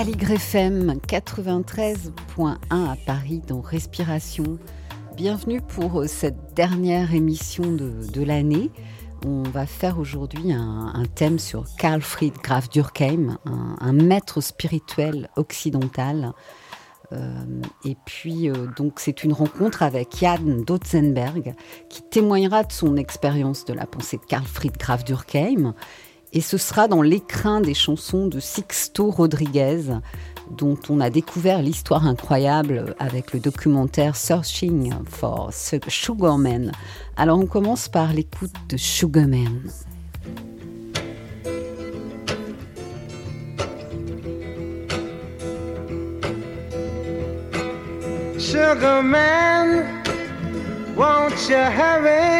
Aligre FM 93.1 à Paris dans Respiration. Bienvenue pour euh, cette dernière émission de, l'année. On va faire aujourd'hui un, thème sur Karl Fried Graf Durkheim, un, un maître spirituel occidental. Euh, et puis, euh, donc, c'est une rencontre avec Jan Dotzenberg qui témoignera de son expérience de la pensée de Karl Fried Graf Durkheim. Et ce sera dans l'écrin des chansons de Sixto Rodriguez, dont on a découvert l'histoire incroyable avec le documentaire Searching for Sugarman. Alors on commence par l'écoute de Sugarman. Sugar man, won't you hurry?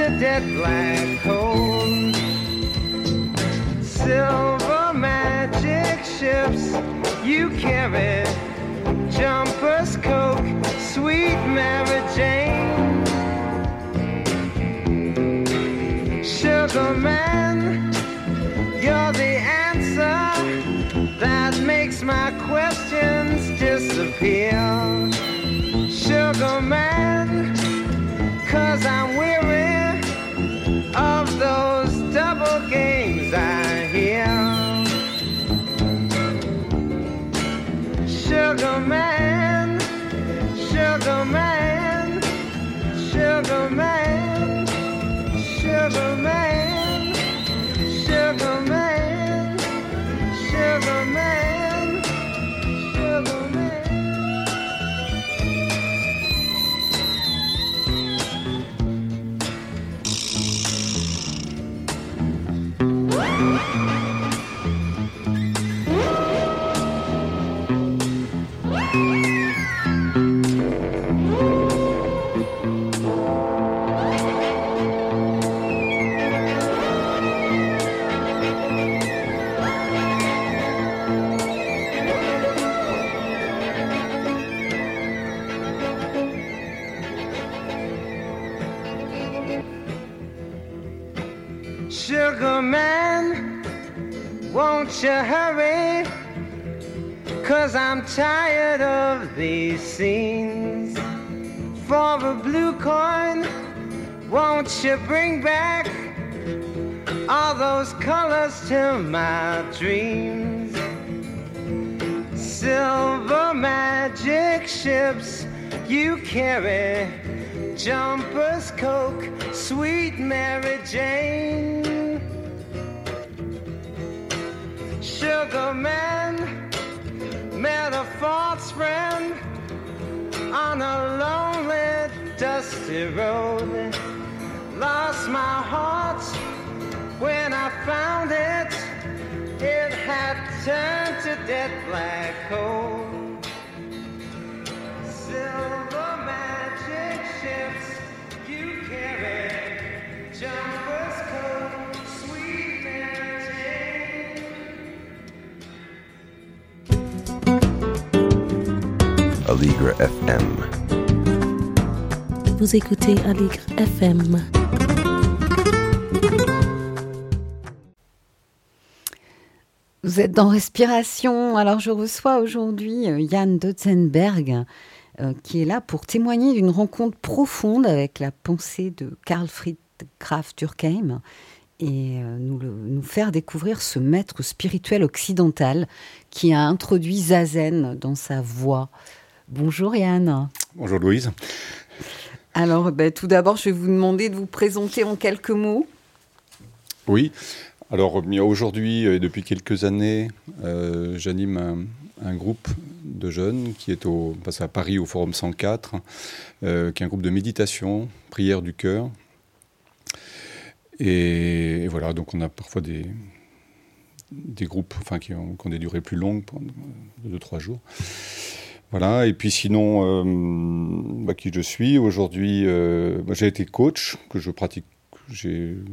to dead black hole. Silver magic ships you carry, jumpers, coke, sweet Mary Jane. Sugar man, you're the answer that makes my questions disappear. Sugar man, cause I'm weary Sugar man, you bring back all those colors to my dreams? Silver magic ships you carry, jumpers, coke, sweet Mary Jane. Sugar man met a false friend on a lonely, dusty road. Lost my heart when I found it. It had turned to dead black coal. Silver magic ships you carry, jumpers coat, sweet Mary Jane. Aligre FM. Vous écoutez Aligre FM. Vous êtes dans Respiration. Alors je reçois aujourd'hui euh, Yann Dotzenberg euh, qui est là pour témoigner d'une rencontre profonde avec la pensée de Karl Fried Graf Durkheim et euh, nous, le- nous faire découvrir ce maître spirituel occidental qui a introduit Zazen dans sa voix. Bonjour Yann. Bonjour Louise. Alors ben, tout d'abord je vais vous demander de vous présenter en quelques mots. Oui, alors aujourd'hui et depuis quelques années, euh, j'anime un, groupe de jeunes qui est au, à Paris au Forum 104, euh, qui est un groupe de méditation, prière du cœur. Et, voilà, donc on a parfois des, groupes qui, ont, des durées plus longues, deux, trois jours. Voilà, et puis sinon, euh, bah, qui je suis aujourd'hui, bah, j'ai été coach, que je pratique,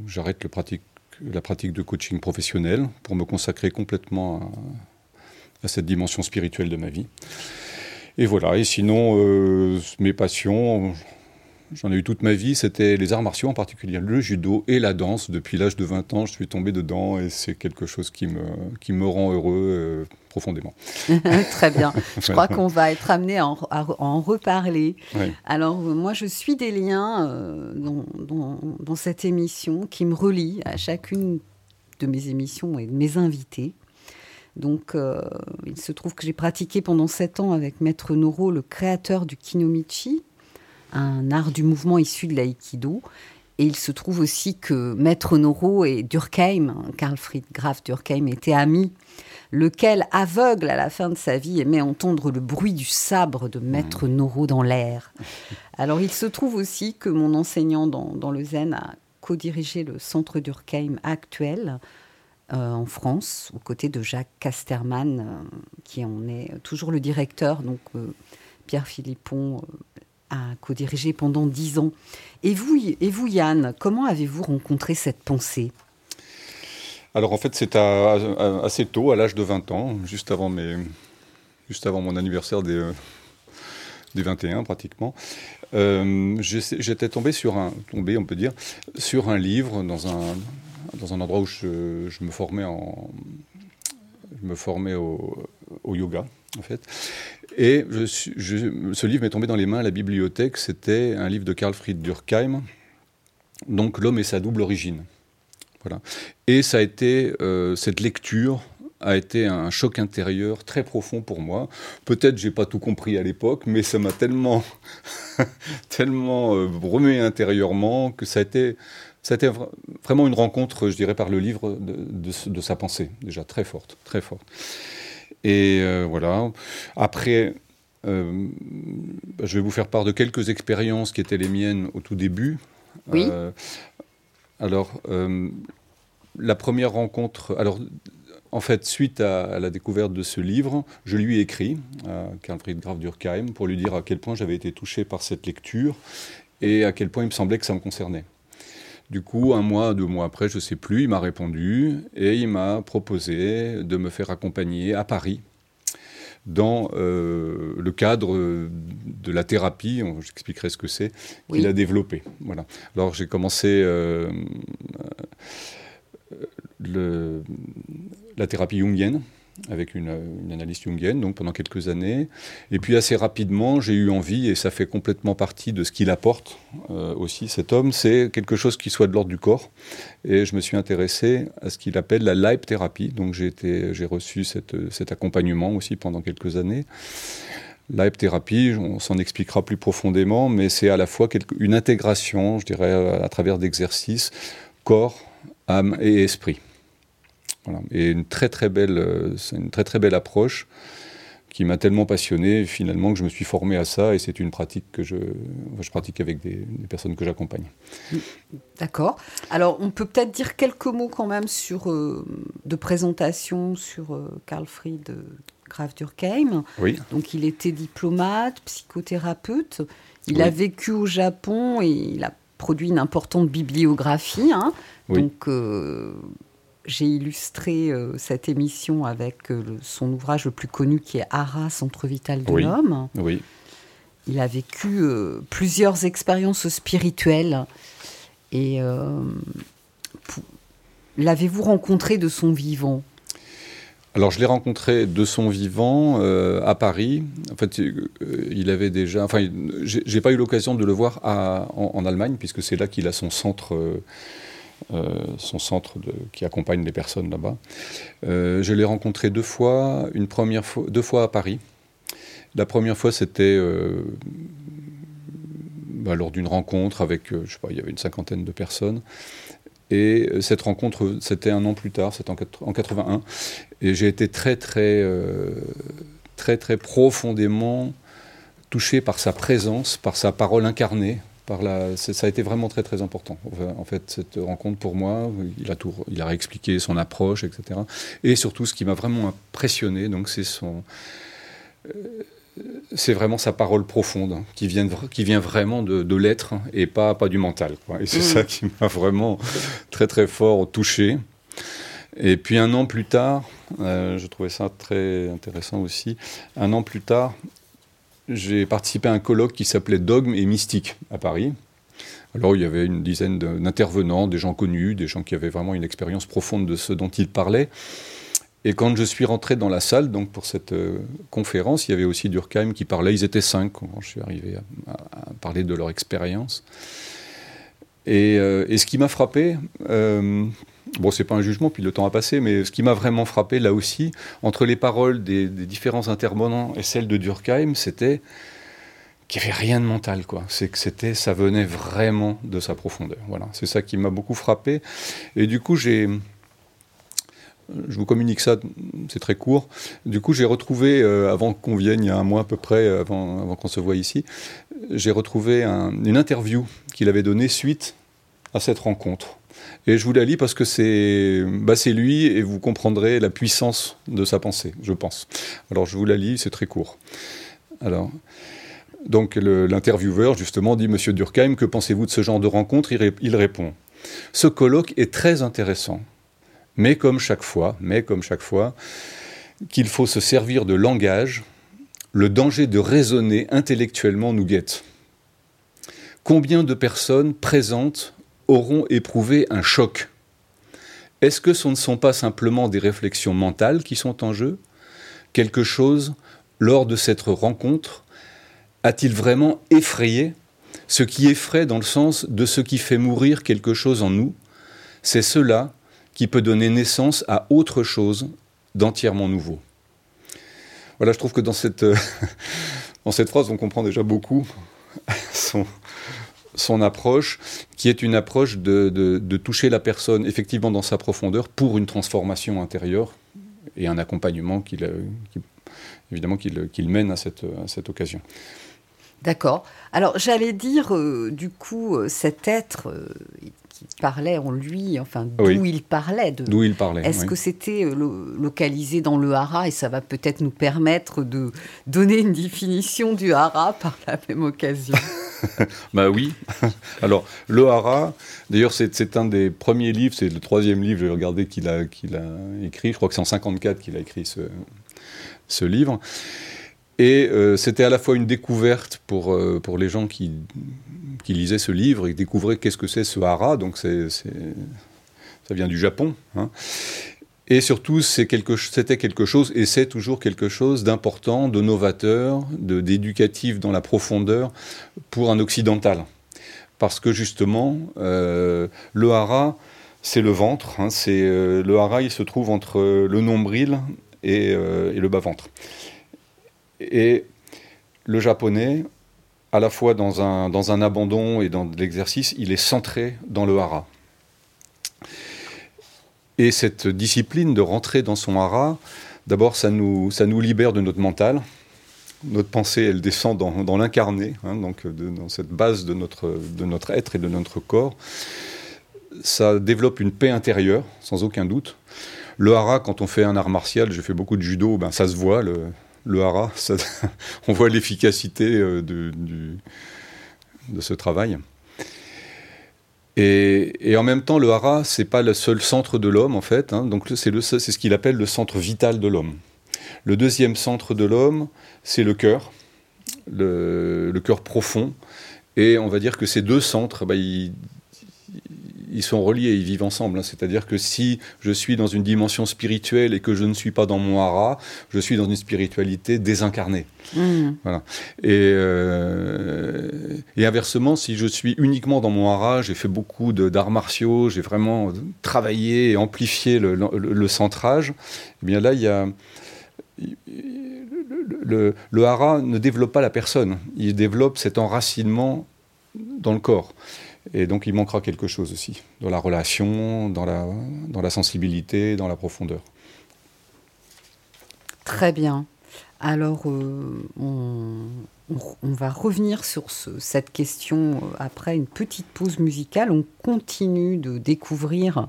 j'arrête le pratique, la pratique de coaching professionnel pour me consacrer complètement à, cette dimension spirituelle de ma vie. Et voilà, et sinon, euh, mes passions, j'en ai eu toute ma vie, c'était les arts martiaux en particulier, le judo et la danse. Depuis l'âge de 20 ans, je suis tombé dedans et c'est quelque chose qui me, qui me rend heureux euh, profondément. Très bien. Je crois qu'on va être amené à en, à en reparler. Alors, euh, moi, je suis des liens euh, dans, dans- dans cette émission qui me relient à chacune de mes émissions et de mes invités. Donc, euh, il se trouve que j'ai pratiqué pendant sept ans avec Maître Noro, le créateur du kinomichi, un art du mouvement issu de l'aïkido. Et il se trouve aussi que Maître Noro et Durkheim, Karl Fried Graf Durkheim, étaient amis lequel, aveugle à la fin de sa vie, aimait entendre le bruit du sabre de Maître Noro dans l'air. Alors il se trouve aussi que mon enseignant dans, dans le Zen a co-dirigé le centre Durkheim actuel euh, en France, aux côtés de Jacques Casterman, euh, qui en est toujours le directeur. Donc euh, Pierre Philippon a co-dirigé pendant dix ans. Et vous, et vous Yann, comment avez-vous rencontré cette pensée? Alors en fait, c'est assez tôt, à l'âge de 20 ans, juste avant, mes, juste avant mon anniversaire des, euh, des 21 pratiquement. Euh, J'étais tombé sur un, tombé, on peut dire, sur un livre dans un, dans un endroit où je, me formais en, je me formais au yoga en fait. Et ce livre m'est tombé dans les mains à la bibliothèque. C'était un livre de Karl Fried Durkheim, donc L'homme et sa double origine. Voilà. Et ça a été, euh, cette lecture a été un choc intérieur très profond pour moi. Peut-être j'ai pas tout compris à l'époque, mais ça m'a tellement, tellement euh, remué intérieurement que ça a été, ça vraiment une rencontre, je dirais, par le livre de, de- de sa pensée, déjà très forte, très forte. Et euh, voilà. Après, euh, je vais vous faire part de quelques expériences qui étaient les miennes au tout début. Oui. Euh, alors, la première rencontre. Alors, en fait, suite à, à la découverte de ce livre, je lui ai écrit à Karl Fried Graf Durkheim pour lui dire à quel point j'avais été touché par cette lecture et à quel point il me semblait que ça me concernait. Du coup, un mois, deux mois après, je ne sais plus, il m'a répondu et il m'a proposé de me faire accompagner à Paris dans euh, le cadre de la thérapie, j'expliquerai ce que c'est, qu'il a développé. Voilà. Alors j'ai commencé euh, euh, le- la thérapie jungienne avec une, une analyse jungienne, donc pendant quelques années. Et puis assez rapidement, j'ai eu envie, et ça fait complètement partie de ce qu'il apporte euh, aussi, cet homme, c'est quelque chose qui soit de l'ordre du corps. Et je me suis intéressé à ce qu'il appelle la live thérapie. Donc j'ai reçu cet accompagnement aussi pendant quelques années. Live thérapie, on s'en expliquera plus profondément, mais c'est à la fois une intégration, je dirais, à travers d'exercices, corps, âme et esprit. Voilà. Et une très très belle, euh, une très très belle approche qui m'a tellement passionné finalement que je me suis formé à ça et c'est une pratique que je, je pratique avec des, des personnes que j'accompagne. D'accord. Alors, on peut peut-être dire quelques mots quand même sur, euh, de présentation sur euh, Karl Fried Graf Durkheim. Oui. Donc, il était diplomate, psychothérapeute. Il Oui. a vécu au Japon et il a produit une importante bibliographie. hein. Oui. Donc, euh, j'ai illustré euh, cette émission avec euh, le- son ouvrage le plus connu qui est Hara, Centre vital de Oui. l'homme. Oui. Il a vécu euh, plusieurs expériences spirituelles. Et l'avez-vous rencontré de son vivant? Alors je l'ai rencontré de son vivant euh, à Paris. En fait, euh, il avait déjà. Enfin, j'ai pas eu l'occasion de le voir à- en, en Allemagne puisque c'est là qu'il a son centre. euh, son centre qui accompagne les personnes là-bas. Euh, je l'ai rencontré deux fois, une première fois, deux fois à Paris. La première fois, c'était euh, bah, lors d'une rencontre avec, euh, je sais pas, il y avait une cinquantaine de personnes. Et euh, cette rencontre, c'était un an plus tard, c'était en, en 81. Et j'ai été très, très, euh, très, très profondément touché par sa présence, par sa parole incarnée. Par la, c'est- ça a été vraiment très très important. En fait, cette rencontre pour moi, il a tout, il a réexpliqué son approche, etc. Et surtout, ce qui m'a vraiment impressionné, donc c'est son, euh, c'est vraiment sa parole profonde hein, qui vient, qui vient vraiment de, de l'être et pas, pas du mental. quoi. Et c'est Mm. ça qui m'a vraiment très très fort touché. Et puis un an plus tard, euh, je trouvais ça très intéressant aussi, un an plus tard, j'ai participé à un colloque qui s'appelait Dogme et Mystique à Paris. Alors il y avait une dizaine d'intervenants, des gens connus, des gens qui avaient vraiment une expérience profonde de ce dont ils parlaient. Et quand je suis rentré dans la salle, donc pour cette euh, conférence, il y avait aussi Durkheim qui parlait. Ils étaient cinq quand je suis arrivé à, parler de leur expérience. Et, euh, ce qui m'a frappé, euh, bon, c'est pas un jugement, puis le temps a passé, mais ce qui m'a vraiment frappé là aussi, entre les paroles des, différents intervenants et celles de Durkheim, c'était qu'il n'y avait rien de mental, quoi. C'est que c'était, ça venait vraiment de sa profondeur. Voilà, c'est ça qui m'a beaucoup frappé. Et du coup, j'ai, je vous communique ça, c'est très court. Du coup, j'ai retrouvé, euh, avant qu'on vienne, il y a un mois à peu près, avant, avant qu'on se voie ici, j'ai retrouvé un- une interview qu'il avait donnée suite à cette rencontre. Et je vous la lis parce que c'est bah, c'est lui et vous comprendrez la puissance de sa pensée, je pense. Alors je vous la lis, c'est très court. Alors, donc l'intervieweur justement dit Monsieur Durkheim, que pensez-vous de ce genre de rencontre? Il, il répond Ce colloque est très intéressant, mais comme chaque fois, mais comme chaque fois, qu'il faut se servir de langage, le danger de raisonner intellectuellement nous guette. Combien de personnes présentes auront éprouvé un choc. Est-ce que ce ne sont pas simplement des réflexions mentales qui sont en jeu? Quelque chose, lors de cette rencontre, a-t-il vraiment effrayé? Ce qui effraie dans le sens de ce qui fait mourir quelque chose en nous, c'est cela qui peut donner naissance à autre chose d'entièrement nouveau. Voilà, je trouve que dans cette, euh, phrase, on comprend déjà beaucoup son approche, qui est une approche de, de- toucher la personne effectivement dans sa profondeur pour une transformation intérieure et un accompagnement qu'il, euh, qui- évidemment qu'il, qu'il mène à cette, à cette occasion. D'accord. Alors, j'allais dire, euh, du coup, euh, cet être qui parlait en lui, enfin, d'où Oui. il parlait, D'où il parlait. Est-ce oui. que c'était euh, lo- localisé dans le hara et ça va peut-être nous permettre de donner une définition du hara par la même occasion? Bah oui. Alors, le Hara, d'ailleurs, c'est, un des premiers livres, c'est le troisième livre, j'ai regardé qu'il a, qu'il a écrit. Je crois que c'est en 54 qu'il a écrit ce, ce livre. Et euh, c'était à la fois une découverte pour, euh, pour les gens qui, qui lisaient ce livre et qui découvraient qu'est-ce que c'est ce Hara. Donc, ça vient du Japon. hein. Et surtout, c'était quelque chose, et c'est toujours quelque chose d'important, de novateur, d'éducatif dans la profondeur pour un occidental. Parce que justement, euh, le hara, c'est le ventre. hein, euh, le hara, il se trouve entre le nombril et, euh, le bas-ventre. Et le japonais, à la fois dans un, dans un abandon et dans l'exercice, il est centré dans le hara. Et cette discipline de rentrer dans son hara, D'abord, ça nous, ça nous libère de notre mental. Notre pensée, elle descend dans, dans l'incarné, hein, donc dans cette base de notre, de notre être et de notre corps. Ça développe une paix intérieure, sans aucun doute. Le hara, quand on fait un art martial, j'ai fait beaucoup de judo, ben ça se voit, le, le hara, on voit l'efficacité euh, de, ce travail. Et, en même temps, le hara, c'est pas le seul centre de l'homme, en fait. hein. donc c'est ce qu'il appelle le centre vital de l'homme. Le deuxième centre de l'homme, c'est le cœur, le, le cœur profond. Et on va dire que ces deux centres, bah, ils, ils sont reliés, ils vivent ensemble. hein. C'est-à-dire que si je suis dans une dimension spirituelle et que je ne suis pas dans mon hara, je suis dans une spiritualité désincarnée. Hmm. Et, euh, et inversement, si je suis uniquement dans mon hara, j'ai fait beaucoup d'arts martiaux, j'ai vraiment travaillé et amplifié le, le- le centrage, eh bien là, il y a. Le, le- le hara ne développe pas la personne, il développe cet enracinement dans le corps. Et donc il manquera quelque chose aussi, dans la relation, dans la, dans la sensibilité, dans la profondeur. Très bien. Alors, euh, on, on- on va revenir sur ce- cette question euh, après une petite pause musicale. On continue de découvrir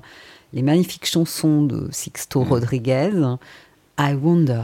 les magnifiques chansons de Sixto Rodriguez. I Wonder.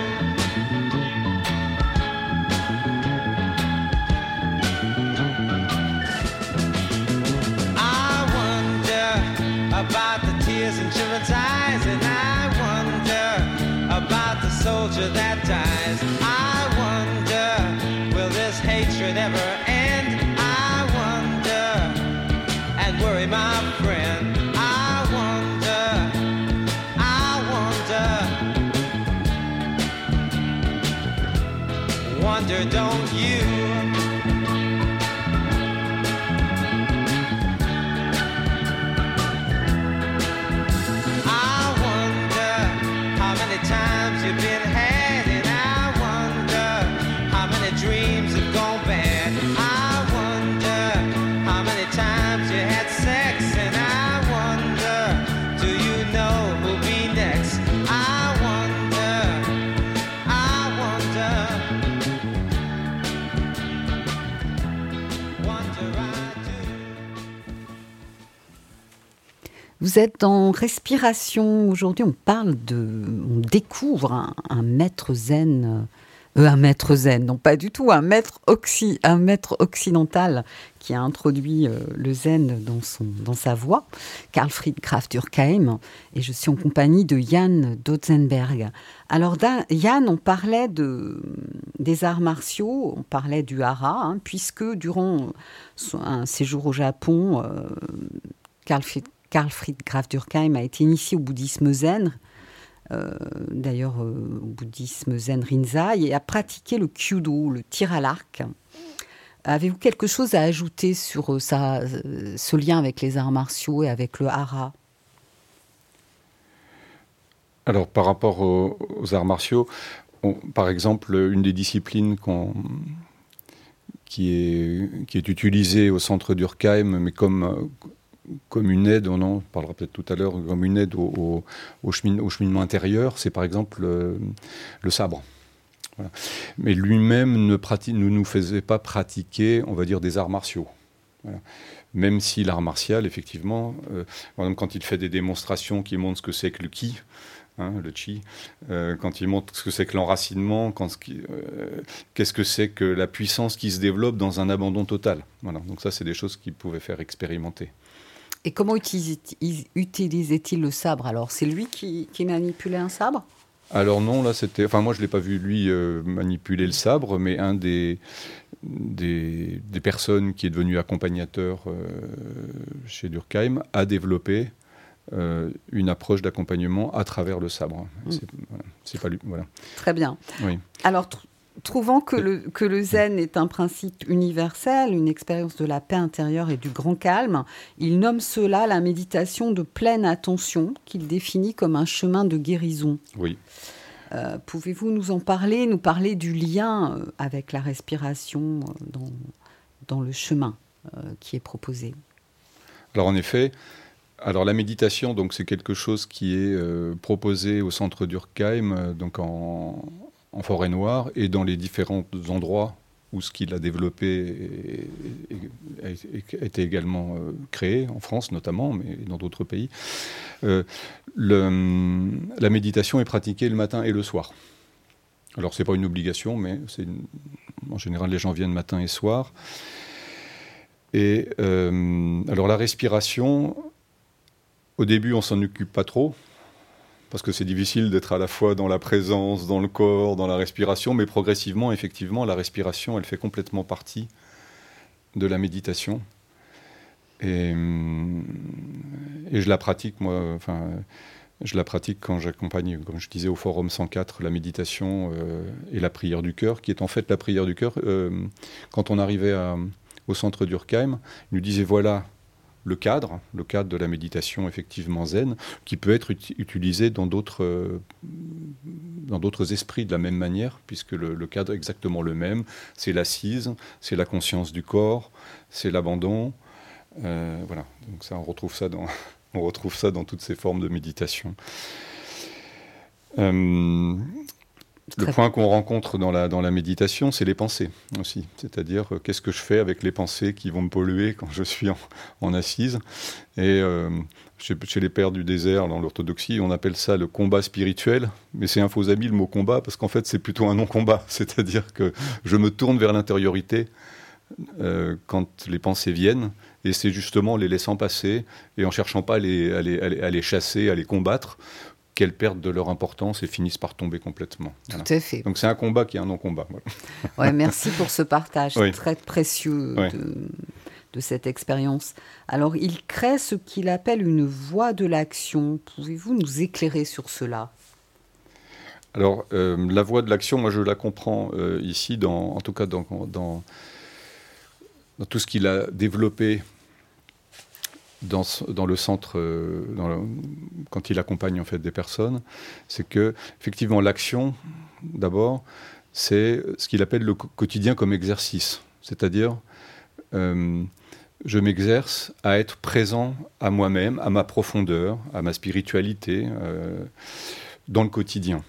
to that time. Vous êtes en respiration. Aujourd'hui, on parle de. On découvre un, un maître zen. euh, un maître zen, non pas du tout, un maître, occi, un maître occidental qui a introduit euh, le zen dans, son, dans sa voix, Karl Fried Graf Durkheim, et je suis en compagnie de Jan Dotzenberg. Alors, Yann, on parlait de, des arts martiaux, on parlait du hara, hein, puisque durant un séjour au Japon, euh, Karl Fried Karl Fried Graf Durkheim a été initié au bouddhisme zen, euh, d'ailleurs euh, au bouddhisme zen Rinzai, et a pratiqué le kyudo, le tir à l'arc. Avez-vous quelque chose à ajouter sur euh, ce lien avec les arts martiaux et avec le hara? Alors, par rapport aux, arts martiaux, par exemple, une des disciplines qui, est, qui est utilisée au centre d'Urkheim, mais comme, comme une aide, on en parlera peut-être tout à l'heure, comme une aide au, chemin- au cheminement intérieur, c'est par exemple euh, le sabre. Mais lui-même ne, nous faisait pas pratiquer, on va dire, des arts martiaux. Même si l'art martial, effectivement, euh, quand il fait des démonstrations qui montrent ce que c'est que le ki, hein, le chi, euh, quand il montre ce que c'est que l'enracinement, qu'est-ce que c'est que la puissance qui se développe dans un abandon total. Voilà. Donc ça, c'est des choses qu'il pouvait faire expérimenter. Et comment utilisait- utilisait-il le sabre Alors, c'est lui qui, qui manipulait un sabre? Alors non, là c'était. Enfin, moi je l'ai pas vu lui euh, manipuler le sabre, mais un des, des, des personnes qui est devenu accompagnateur euh, chez Durkheim a développé euh, une approche d'accompagnement à travers le sabre. Mm. C'est voilà, pas lui. Voilà. Très bien. Oui. Alors, trouvant que le, que le zen est un principe universel, une expérience de la paix intérieure et du grand calme, il nomme cela la méditation de pleine attention, qu'il définit comme un chemin de guérison. Oui. Euh, Pouvez-vous nous en parler, nous parler du lien euh, avec la respiration euh, dans, dans le chemin euh, qui est proposé? Alors en effet, alors la méditation, donc c'est quelque chose qui est euh, proposé au centre Durkheim, donc en, en forêt noire et dans les différents endroits où ce qu'il a développé a, été également euh, créé, en France notamment, mais dans d'autres pays. Euh, la méditation est pratiquée le matin et le soir. Alors c'est pas une obligation, mais en général les gens viennent matin et soir. Et euh, alors la respiration, au début on s'en occupe pas trop, parce que c'est difficile d'être à la fois dans la présence, dans le corps, dans la respiration, mais progressivement, effectivement, la respiration, elle fait complètement partie de la méditation. Et, je la pratique, moi, enfin, je la pratique quand j'accompagne, comme je disais, au Forum 104, la méditation euh, et la prière du cœur, qui est en fait la prière du cœur. Euh, quand on arrivait au centre d'Urkheim, il nous disait voilà le cadre, le cadre de la méditation effectivement zen, qui peut être uti- utilisé dans d'autres euh, dans d'autres esprits de la même manière, puisque le, le cadre est exactement le même. C'est l'assise, c'est la conscience du corps, c'est l'abandon. Euh, voilà, donc ça on retrouve ça dans on retrouve ça dans toutes ces formes de méditation. Euh, le point qu'on rencontre dans la, dans la méditation, c'est les pensées aussi. C'est-à-dire, euh, qu'est-ce que je fais avec les pensées qui vont me polluer quand je suis en, en assise? Et euh, chez, chez les pères du désert, dans l'orthodoxie, on appelle ça le combat spirituel. Mais c'est un faux ami le mot combat, parce qu'en fait, c'est plutôt un non-combat. C'est-à-dire que je me tourne vers l'intériorité euh, quand les pensées viennent. Et c'est justement en les laissant passer et en cherchant pas à les, à les- à les- à les chasser, à les combattre, qu'elles perdent de leur importance et finissent par tomber complètement. Voilà. Tout à fait. Donc c'est un combat qui est un non-combat. voilà. Ouais, merci pour ce partage Oui. très précieux Oui. de, de cette expérience. Alors, il crée ce qu'il appelle une voie de l'action. Pouvez-vous nous éclairer sur cela? Alors euh, la voie de l'action, moi je la comprends euh, ici, dans, en tout cas dans, dans, dans tout ce qu'il a développé dans, le centre, euh, quand il accompagne en fait des personnes, c'est que effectivement l'action, d'abord, c'est ce qu'il appelle le quotidien comme exercice, c'est-à-dire euh, je m'exerce à être présent à moi-même, à ma profondeur, à ma spiritualité, euh, dans le quotidien.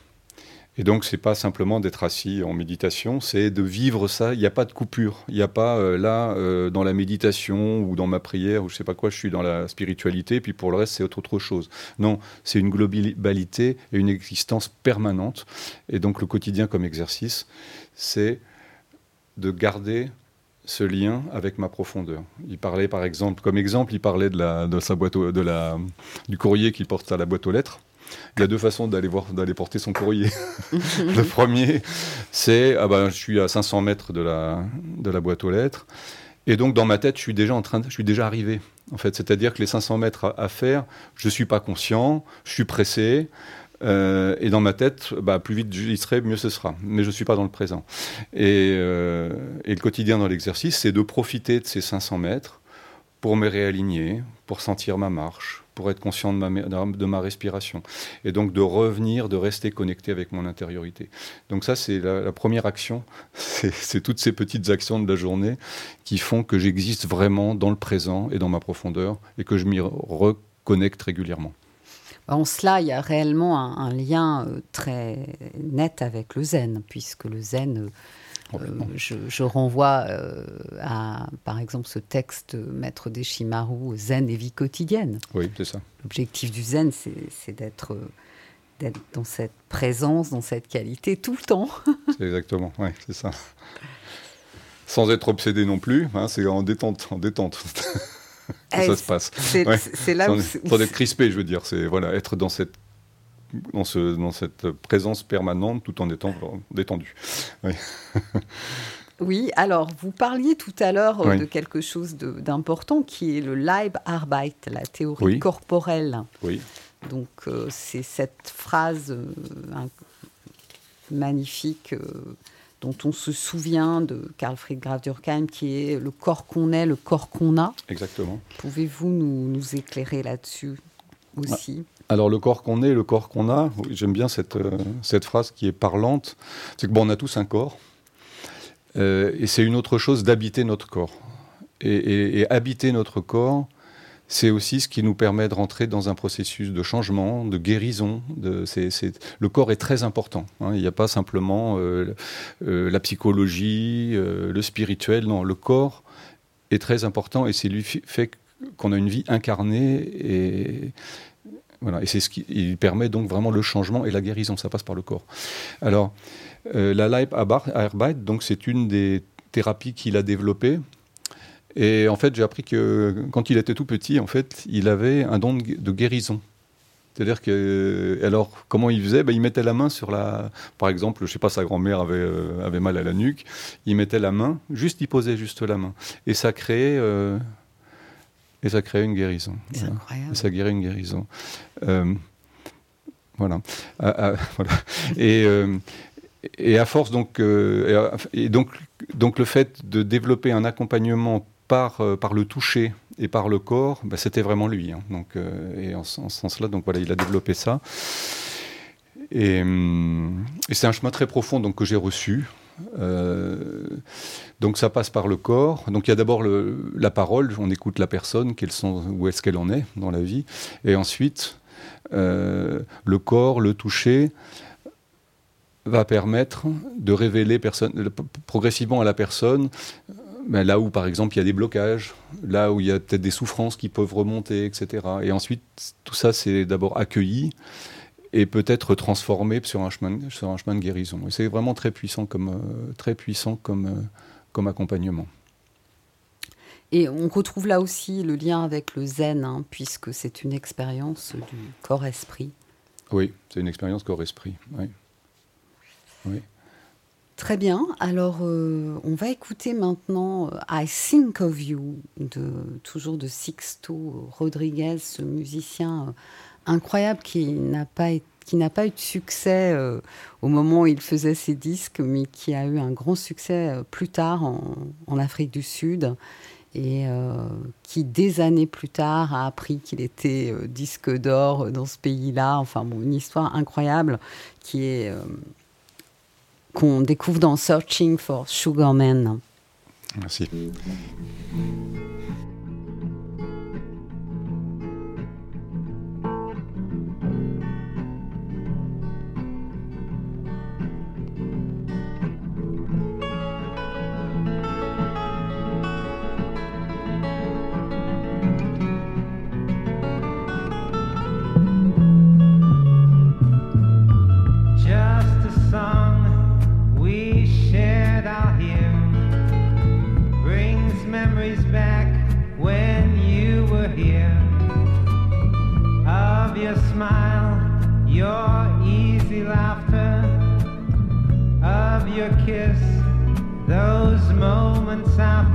Et donc, c'est pas simplement d'être assis en méditation, c'est de vivre ça. Il n'y a pas de coupure. Il n'y a pas euh, là, euh, dans la méditation ou dans ma prière ou je sais pas quoi, je suis dans la spiritualité, puis pour le reste, c'est autre, autre chose. Non, c'est une globalité et une existence permanente. Et donc, le quotidien comme exercice, c'est de garder ce lien avec ma profondeur. Il parlait, par exemple, comme exemple, il parlait de, la, de sa boîte de la, du courrier qu'il porte à la boîte aux lettres. Il y a deux façons d'aller voir, d'aller porter son courrier. le premier, c'est ah ben, je suis à 500 mètres de la, de la boîte aux lettres, et donc dans ma tête, je suis déjà en train, de- je suis déjà arrivé. En fait, c'est-à-dire que les 500 mètres à, faire, je suis pas conscient, je suis pressé. euh, et dans ma tête, bah, plus vite j'y serai, mieux ce sera. Mais je ne suis pas dans le présent. Et, euh, et le quotidien dans l'exercice, c'est de profiter de ces 500 mètres pour me réaligner, pour sentir ma marche, pour être conscient de ma, respiration. Et donc de revenir, de rester connecté avec mon intériorité. Donc ça, c'est la, première action. C'est toutes ces petites actions de la journée qui font que j'existe vraiment dans le présent et dans ma profondeur et que je m'y reconnecte régulièrement. En cela, il y a réellement un, lien euh, très net avec le zen, puisque le zen, euh. Je, je renvoie euh, à, par exemple, ce texte euh, Maître Deshimaru, Zen et vie quotidienne. Oui, c'est ça. L'objectif du zen, c'est d'être euh, dans cette présence, dans cette qualité tout le temps. C'est exactement, ouais, c'est ça. Sans être obsédé non plus, hein, c'est en détente, en détente que Eh, ça se passe. C'est Ouais. là sans, où... c'est- sans être crispé, je veux dire, c'est voilà, être dans cette dans, ce, dans cette présence permanente tout en étant détendu. Oui, alors vous parliez tout à l'heure euh, Oui. de quelque chose d'important qui est le Leibarbeit, la théorie Oui. corporelle. Oui, Donc euh, c'est cette phrase euh, un- magnifique euh, dont on se souvient de Karl Friedrich Graf Durkheim qui est le corps qu'on est, le corps qu'on a. exactement. Pouvez-vous nous, nous éclairer là-dessus aussi? Alors le corps qu'on est, le corps qu'on a, j'aime bien cette, euh, cette phrase qui est parlante, c'est que bon, on a tous un corps, euh, et c'est une autre chose d'habiter notre corps. Et, habiter notre corps, c'est aussi ce qui nous permet de rentrer dans un processus de changement, de guérison. Le corps est très important. hein. Il n'y a pas simplement euh, la psychologie, le spirituel. Non, le corps est très important et c'est lui fait qu'on a une vie incarnée et voilà, et c'est ce qui il permet donc vraiment le changement et la guérison. Ça passe par le corps. Alors, euh, la Leibarbeit, donc c'est une des thérapies qu'il a développées. Et en fait, j'ai appris que quand il était tout petit, en fait, il avait un don de gu- de guérison. C'est-à-dire que, alors, comment il faisait? Ben, Il mettait la main sur la. Par exemple, je sais pas, sa grand-mère avait, euh, avait mal à la nuque. Il mettait la main, juste, il posait juste la main. Et ça créait, euh, et ça créait une guérison. C'est Voilà. incroyable. Ça guérit une guérison. Euh, voilà. Ah, ah, voilà. Et, euh, et à force, donc, euh, et, et donc, donc, le fait de développer un accompagnement par, par le toucher et par le corps, bah, c'était vraiment lui. hein. Donc, et en, ce- en ce sens-là, donc voilà, il a développé ça. Et, et c'est un chemin très profond donc, que j'ai reçu. Euh, donc ça passe par le corps. Donc il y a d'abord la parole, on écoute la personne, quels sont, où est-ce qu'elle en est dans la vie. Et ensuite, euh, le corps, le toucher, va permettre de révéler progressivement à la personne, ben, là où par exemple il y a des blocages, là où il y a peut-être des souffrances qui peuvent remonter, etc. Et ensuite, tout ça c'est d'abord accueilli et peut-être transformé sur un chemin, de- sur un chemin de guérison. Et c'est vraiment très puissant comme, euh, très puissant comme, euh, comme accompagnement. Et on retrouve là aussi le lien avec le zen, hein, puisque c'est une expérience du corps-esprit. Oui, c'est une expérience corps-esprit. Oui. Oui. Très bien. Alors, euh, on va écouter maintenant I Think of You, de, toujours de Sixto Rodriguez, ce musicien euh, incroyable qui n'a pas qui n'a pas eu de succès euh, au moment où il faisait ses disques, mais qui a eu un grand succès euh, plus tard en, Afrique du Sud et euh, qui, des années plus tard, a appris qu'il était disque d'or dans ce pays-là. Enfin, une histoire incroyable qui est qu'on découvre dans Searching for Sugar Man. Merci. Moments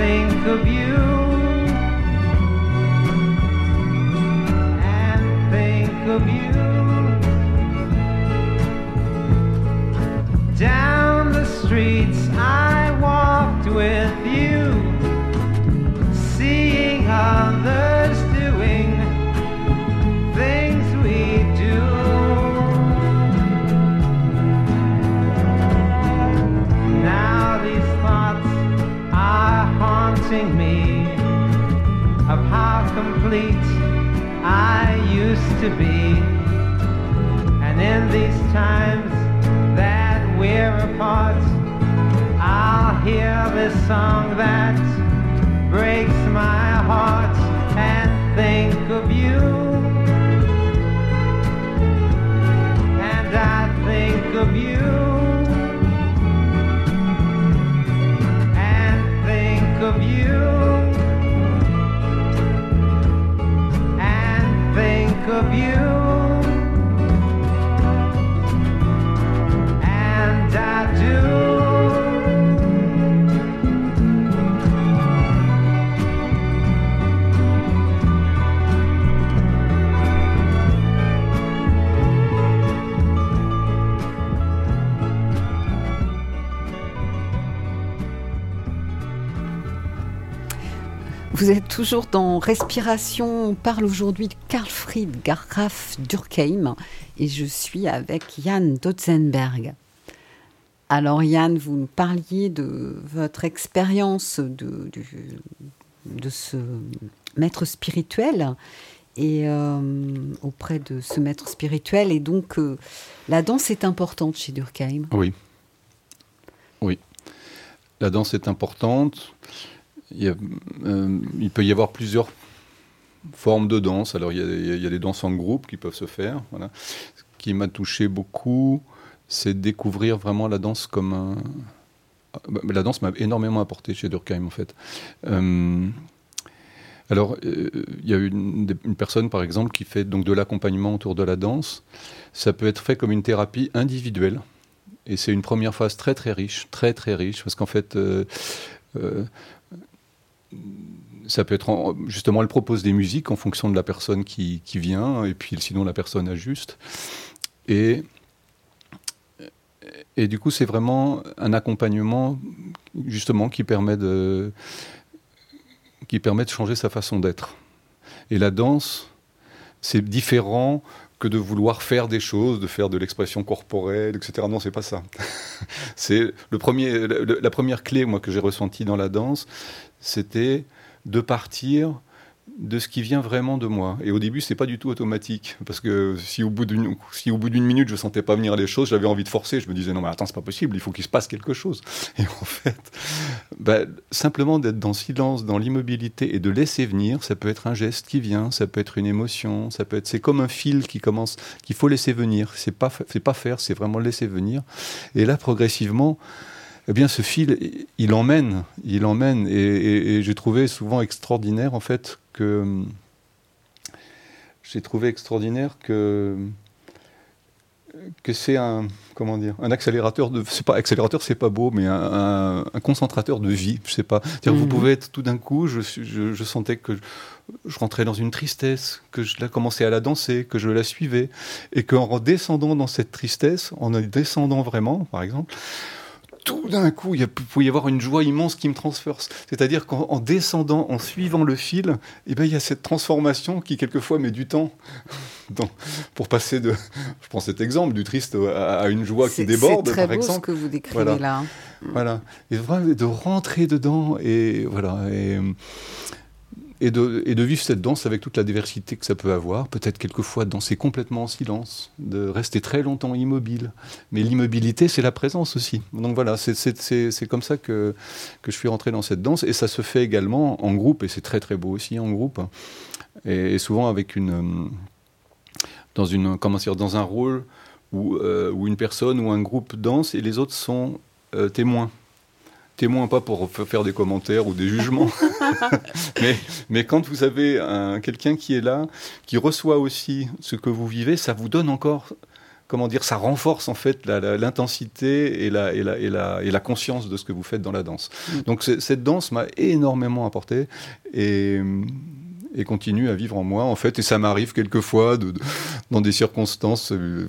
think of you. And think of you. Song that breaks my toujours dans Respiration. On parle aujourd'hui de Karl Fried Graf Durkheim et je suis avec Yann Dotzenberg. Alors Yann, vous nous parliez de votre expérience de, de ce maître spirituel et euh, auprès de ce maître spirituel et donc euh, la danse est importante chez Durkheim. Oui. Oui. La danse est importante. Euh, il peut y avoir plusieurs formes de danse. Alors, il y, a, des danses en groupe qui peuvent se faire. Voilà. Ce qui m'a touché beaucoup, c'est découvrir vraiment la danse comme un. Ah, bah, La danse m'a énormément apporté chez Durkheim, en fait. Euh, alors, euh, il y a une, personne, par exemple, qui fait donc de l'accompagnement autour de la danse. Ça peut être fait comme une thérapie individuelle. Et c'est une première phase très très riche, très très riche, parce qu'en fait, ça peut être en- justement, elle propose des musiques en fonction de la personne qui, vient, et puis sinon la personne ajuste. Et, et du coup, c'est vraiment un accompagnement justement qui permet de, qui permet de changer sa façon d'être. Et la danse, c'est différent que de vouloir faire des choses, de faire de l'expression corporelle, etc. Non, c'est pas ça. c'est le premier, la première clé moi que j'ai ressentie dans la danse, c'était de partir de ce qui vient vraiment de moi. Et au début, c'est pas du tout automatique, parce que si au bout d'une si minute je sentais pas venir les choses, j'avais envie de forcer. Je me disais non mais attends, c'est pas possible, il faut qu'il se passe quelque chose. Et en fait, bah, simplement d'être dans le silence, dans l'immobilité et de laisser venir, ça peut être un geste qui vient, ça peut être une émotion, ça peut être c'est comme un fil qui commence, qu'il faut laisser venir. C'est pas c'est pas faire, c'est vraiment laisser venir. Et là, progressivement, eh bien, ce fil, il emmène, il emmène. Et, et- et j'ai trouvé souvent extraordinaire, en fait, que. J'ai trouvé extraordinaire que. que c'est un. Comment dire Un accélérateur de. C'est pas accélérateur, c'est pas beau, mais un, un- un concentrateur de vie, je sais pas. C'est-à-dire, Vous pouvez être tout d'un coup, je, je sentais que. je- je rentrais dans une tristesse, que je la commençais à la danser, que je la suivais, et qu'en descendant dans cette tristesse, en descendant vraiment, par exemple, tout d'un coup, il pouvait y avoir une joie immense qui me transperce. C'est-à-dire qu'en en descendant, en suivant le fil, eh ben, il y a cette transformation qui, quelquefois, met du temps dans- pour passer de, je prends cet exemple, du triste à, à une joie qui déborde, C'est très par beau exemple. ce que vous décrivez Voilà. là. Voilà. Et vraiment de rentrer dedans et voilà. Et, et, de, vivre cette danse avec toute la diversité que ça peut avoir. Peut-être quelquefois danser complètement en silence, de rester très longtemps immobile. Mais l'immobilité, c'est la présence aussi. Donc voilà, c'est- comme ça que, que je suis rentré dans cette danse. Et ça se fait également en groupe, et c'est très très beau aussi en groupe. Et, souvent avec une. dans, une, comment dire, dans un rôle où, euh, où une personne ou un groupe danse et les autres sont euh, témoins. Témoins pas pour faire des commentaires ou des jugements, mais, mais quand vous avez un- quelqu'un qui est là, qui reçoit aussi ce que vous vivez, ça vous donne encore, comment dire, ça renforce en fait la- la- l'intensité et la, et, la, et, la, et la conscience de ce que vous faites dans la danse. Mm. Donc cette danse m'a énormément apporté et, et continue à vivre en moi en fait. Et ça m'arrive quelquefois de, de- dans des circonstances, euh,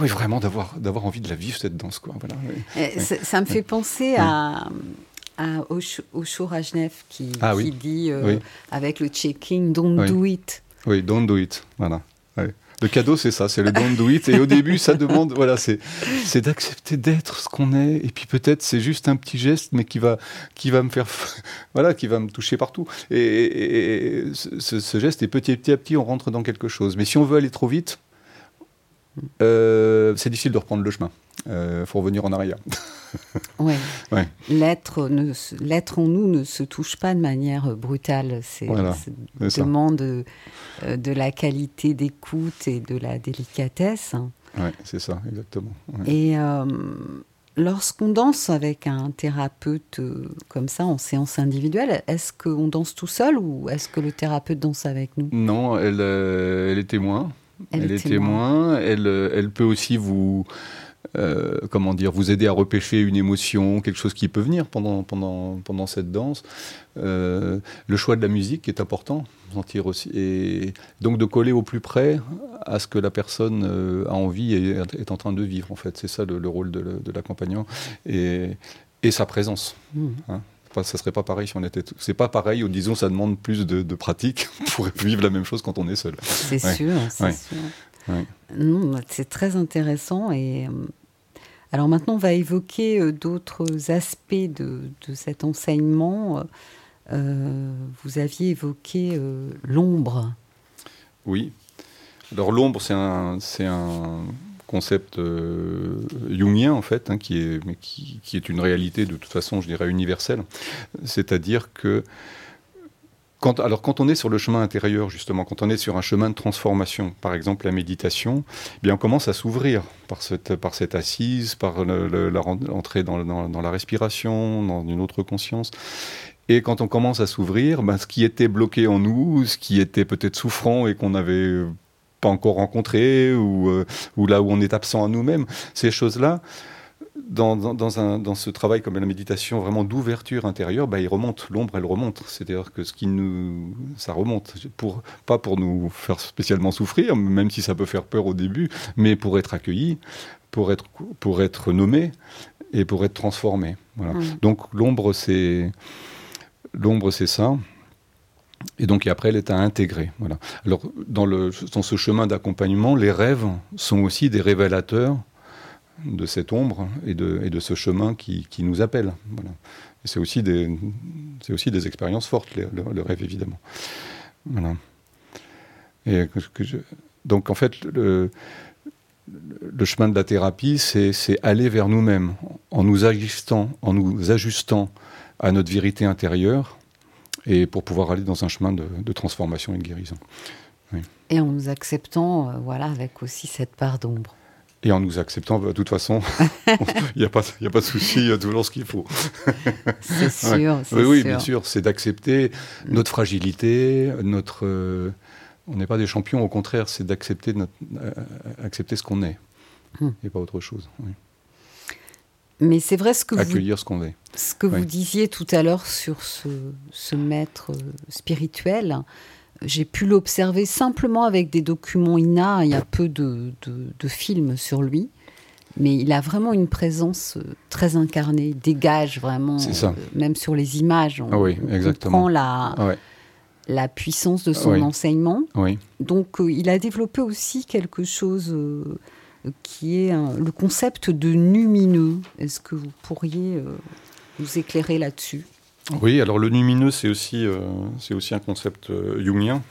oui vraiment d'avoir d'avoir envie de la vivre cette danse quoi. Voilà. oui. Eh, Ça, ça me fait penser à, à Osho Rajnev qui, Ah qui oui. dit euh, Oui. avec le checking Don't Oui. do it. Oui, don't do it. Voilà. Le cadeau, c'est ça, c'est le don't do it. Et au début, ça demande, voilà, c'est, c'est d'accepter d'être ce qu'on est. Et puis peut-être c'est juste un petit geste, mais qui va, qui va me faire, voilà, qui va me toucher partout. Et, ce geste, et petit, petit à petit, on rentre dans quelque chose. Mais si on veut aller trop vite, euh, c'est difficile de reprendre le chemin. Il faut revenir en arrière. Ouais. Ouais. L'être, en nous ne se touche pas de manière euh, brutale. C'est, Voilà, euh, de la qualité d'écoute et de la délicatesse. Ouais, c'est ça, exactement. Ouais. Et euh, lorsqu'on danse avec un thérapeute euh, comme ça en séance individuelle, est-ce qu'on danse tout seul ou est-ce que le thérapeute danse avec nous? Non, elle, euh, elle est témoin. Elle Elle, est témoin. Elle, euh, elle peut aussi vous, euh, comment dire, vous aider à repêcher une émotion, quelque chose qui peut venir pendant, pendant, pendant cette danse. Euh, le choix de la musique est important, sentir aussi, et donc de coller au plus près à ce que la personne euh, a envie et est en train de vivre. En fait, c'est ça le, le rôle de, l'accompagnant et, et sa présence. Mhm. Hein. Ça serait pas pareil si on était. C'est pas pareil. ou Disons, ça demande plus de, de pratique pour vivre la même chose quand on est seul. C'est Ouais. sûr, c'est Ouais. sûr. Non, bah, c'est très intéressant. Et euh, alors maintenant, on va évoquer euh, d'autres aspects de, cet enseignement. Euh, vous aviez évoqué l'ombre. Oui. Alors l'ombre, c'est un, concept euh, jungien en fait, hein, qui, est, qui est une réalité de toute façon, je dirais universelle. C'est-à-dire que quand, alors quand on est sur le chemin intérieur, justement, quand on est sur un chemin de transformation, par exemple la méditation, eh bien on commence à s'ouvrir par cette, par cette assise, par le- le- dans, dans- dans la respiration, dans une autre conscience. Et quand on commence à s'ouvrir, ben, ce qui était bloqué en nous, ce qui était peut-être souffrant et qu'on n'avait pas encore rencontré, ou, euh, ou là où on est absent à nous-mêmes, ces choses-là, dans, dans, dans un, dans ce travail comme la méditation vraiment d'ouverture intérieure, bah, il remonte, l'ombre elle remonte. C'est-à-dire que ce qui nous, ça remonte, pour, pas pour nous faire spécialement souffrir, même si ça peut faire peur au début, mais pour être accueilli, pour être, pour être nommé et pour être transformé. Voilà. Mm. Donc l'ombre c'est l'ombre c'est ça. Et donc et après elle est à intégrer. Voilà. Alors dans, le, dans ce chemin d'accompagnement, les rêves sont aussi des révélateurs de cette ombre et de, et de ce chemin qui, qui nous appelle. Voilà. C'est aussi des, aussi des expériences fortes, le, rêve évidemment. Voilà. Et donc en fait, le, le chemin de la thérapie, c'est aller vers nous-mêmes, en nous ajustant, en nous ajustant à notre vérité intérieure, et pour pouvoir aller dans un chemin de, de transformation et de guérison. Et en nous acceptant, euh, voilà, avec aussi cette part d'ombre. Et en nous acceptant, bah, de toute façon, il n'y a, pas- y a pas de souci, il y a toujours ce qu'il faut. C'est sûr, Ouais. c'est Oui, bien sûr, c'est d'accepter notre fragilité, notre. euh, on n'est pas des champions, au contraire, c'est d'accepter notre, euh, accepter ce qu'on est, Hmm. et pas autre chose. oui. Mais c'est vrai ce que, vous, Accueillir ce qu'on est. ce que Oui. vous disiez tout à l'heure sur ce, ce maître euh, spirituel. J'ai pu l'observer simplement avec des documents INA. Il y a peu de, de- de films sur lui. Mais il a vraiment une présence euh, très incarnée, il dégage vraiment, ça. euh, même sur les images. On, Ah oui, exactement. la, Ah ouais, la puissance de son Oui. enseignement. oui. Donc, euh, il a développé aussi quelque chose euh, qui est le concept de numineux. Est-ce que vous pourriez nous éclairer là-dessus? Oui, alors le lumineux, c'est aussi, euh, aussi un concept euh, jungien.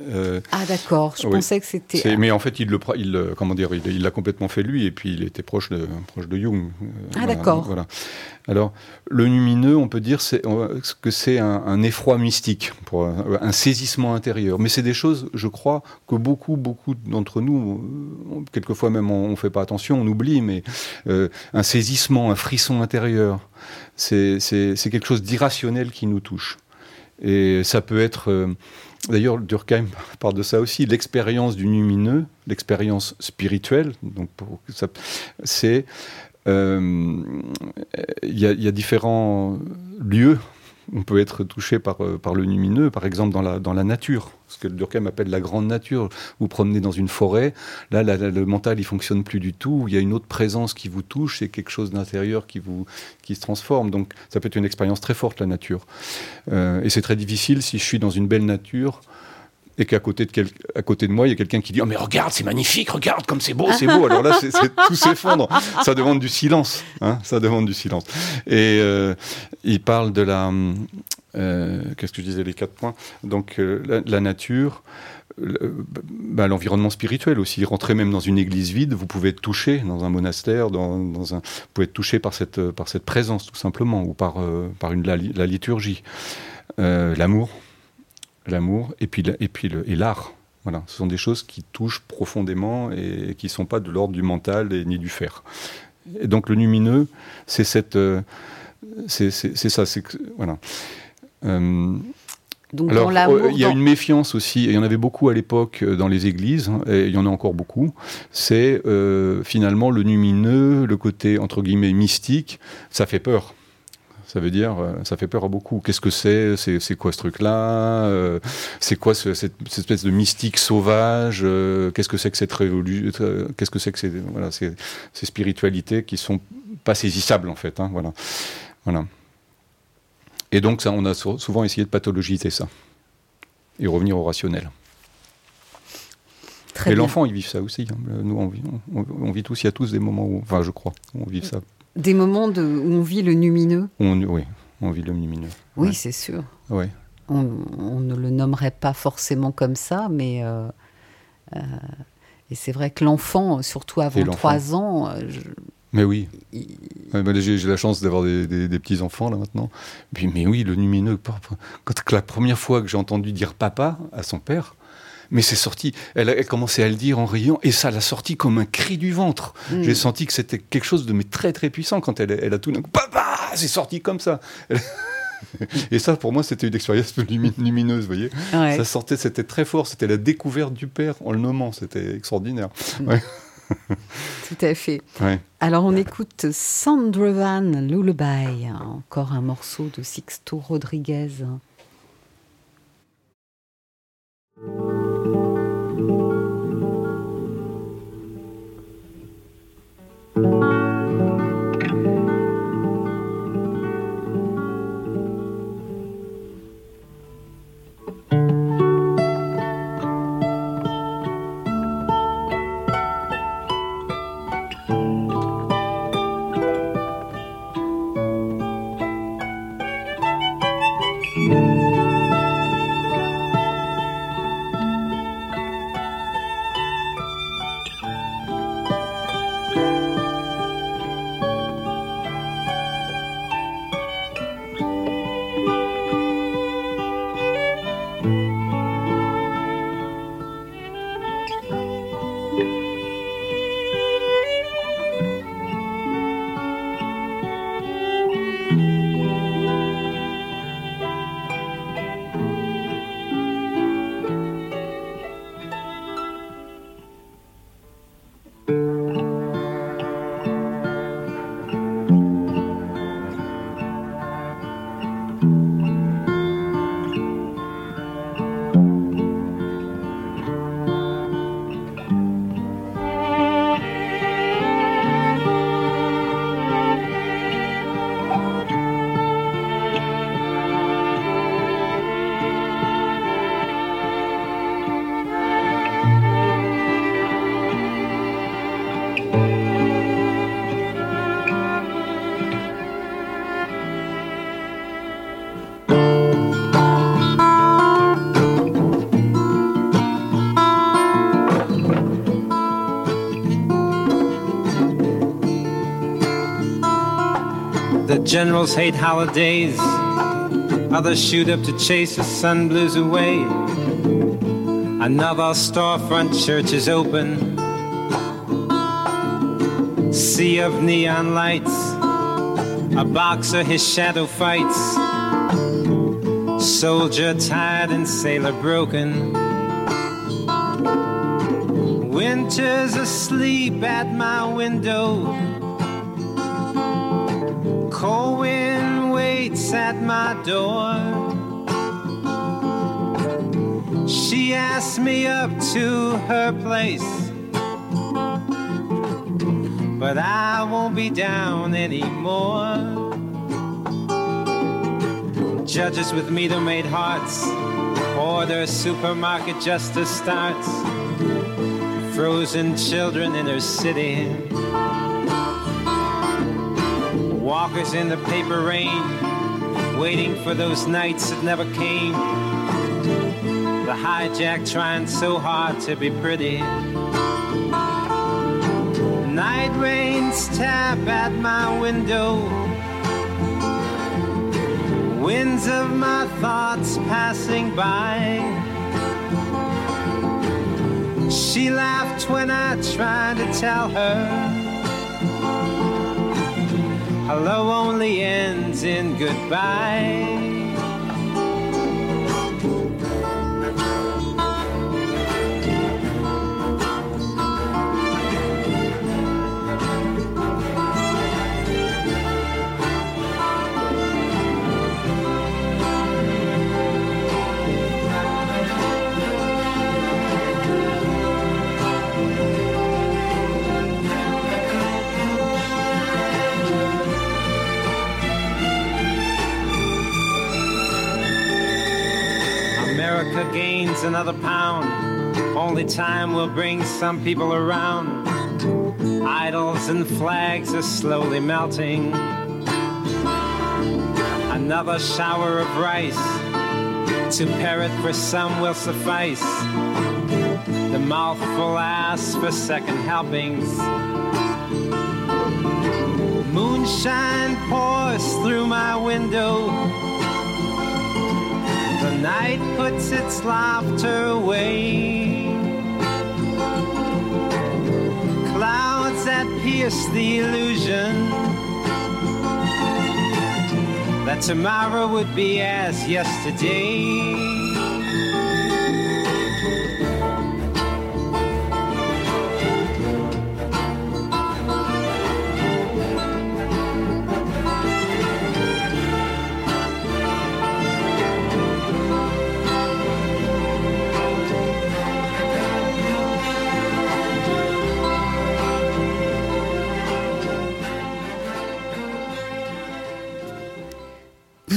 Euh, Ah d'accord, je Oui. pensais que c'était... mais en fait, il le, il, le- comment dire, il l'a complètement fait lui, et puis il était proche de, proche de Jung. Euh, Ah, voilà, d'accord. Voilà. Alors, le lumineux, on peut dire euh, que c'est un, un effroi mystique, pour un, un saisissement intérieur. Mais c'est des choses, je crois, que beaucoup, beaucoup d'entre nous, euh, quelquefois même on ne fait pas attention, on oublie, mais euh, un saisissement, un frisson intérieur, c'est quelque chose d'irrationnel qui nous touche. Et ça peut être... euh, D'ailleurs, Durkheim parle de ça aussi, l'expérience du lumineux, l'expérience spirituelle. Donc, c'est euh, il y, a- différents lieux on peut être touché par, euh, par le lumineux, par exemple dans la, dans la nature, ce que Durkheim appelle la grande nature. Vous promenez dans une forêt, là, le mental il fonctionne plus du tout, il y a une autre présence qui vous touche, c'est quelque chose d'intérieur qui, vous, qui se transforme. Donc ça peut être une expérience très forte, la nature. Euh, et c'est très difficile si je suis dans une belle nature et qu'à côté de, quel- à côté de moi, il y a quelqu'un qui dit Oh, mais regarde, c'est magnifique, regarde comme c'est beau, c'est beau. Alors là, c'est- tout s'effondre. Ça demande du silence. Hein, ça demande du silence. Et euh, il parle de la. euh, qu'est-ce que je disais, les quatre points Donc, euh, la, la nature. le- bah, l'environnement spirituel aussi. Rentrer même dans une église vide, vous pouvez être touché dans un monastère, dans, dans un, vous pouvez être touché par cette, par cette présence tout simplement, ou par, par une, la, li- la liturgie. Euh, l'amour, l'amour, et puis, la- et puis le, et l'art. Voilà, ce sont des choses qui touchent profondément et qui ne sont pas de l'ordre du mental et, ni du faire. Et donc le lumineux, c'est cette, euh, c'est ça, c'est voilà. Euh, Donc alors, euh, il y a dans- une méfiance aussi, et il y en avait beaucoup à l'époque dans les églises, hein, et il y en a encore beaucoup. C'est finalement le lumineux, le côté entre guillemets mystique, ça fait peur. Ça veut dire, euh, ça fait peur à beaucoup. Qu'est-ce que c'est? C'est quoi ce truc-là? Euh, C'est quoi ce- cette, cette espèce de mystique sauvage? Euh, Qu'est-ce que c'est que cette révolution Qu'est-ce que c'est que ces, voilà, ces, ces spiritualités qui sont pas saisissables en fait hein, Voilà, voilà. Et donc ça, on a sou- souvent essayé de pathologiser ça et revenir au rationnel. Très et l'enfant, il vit ça aussi. hein. Nous, on vit, on, on vit tous, il y a tous des moments où, enfin, je crois, où on vit ça. Des moments de, où on vit le lumineux. On, oui, on vit le lumineux. Oui, Ouais. c'est sûr. Ouais. On, on ne le nommerait pas forcément comme ça, mais... euh, euh, et c'est vrai que l'enfant, surtout avant Et l'enfant. 3 ans, euh, je- Mais oui. il- Ouais, bah, j'ai la chance d'avoir des, des- des petits enfants là maintenant. Puis, mais oui, le lumineux. Quand la première fois que j'ai entendu dire papa à son père, mais c'est sorti. Elle, a- commençait à le dire en riant et ça l'a sorti comme un cri du ventre. Mm. J'ai senti que c'était quelque chose de mais très très puissant quand elle, elle a tout d'un coup papa, c'est sorti comme ça. et ça pour moi c'était une expérience lumi- lumineuse, vous voyez. ouais. Ça sortait, c'était très fort. C'était la découverte du père en le nommant. C'était extraordinaire. tout à fait. Ouais. Alors on écoute Sandrovan Lullaby, encore un morceau de Sixto Rodriguez. Generals hate holidays, others shoot up to chase the sun blues away. Another storefront church is open. Sea of neon lights, a boxer his shadow fights. Soldier tired and sailor broken. Winter's asleep at my window. At my door. She asked me up to her place. But I won't be down anymore. Judges with meter made hearts. Order supermarket justice starts. Frozen children in her city. Walkers in the paper rain. Waiting for those nights that never came. The hijack trying so hard to be pretty. Night rains tap at my window. Winds of my thoughts passing by. She laughed when I tried to tell her. Hello only ends in goodbye. Another pound. Only time will bring some people around. Idols and flags are slowly melting. Another shower of rice to parrot for some will suffice. The mouthful asks for second helpings. Moonshine pours through my window. Night puts its laughter away. Clouds that pierce the illusion that tomorrow would be as yesterday.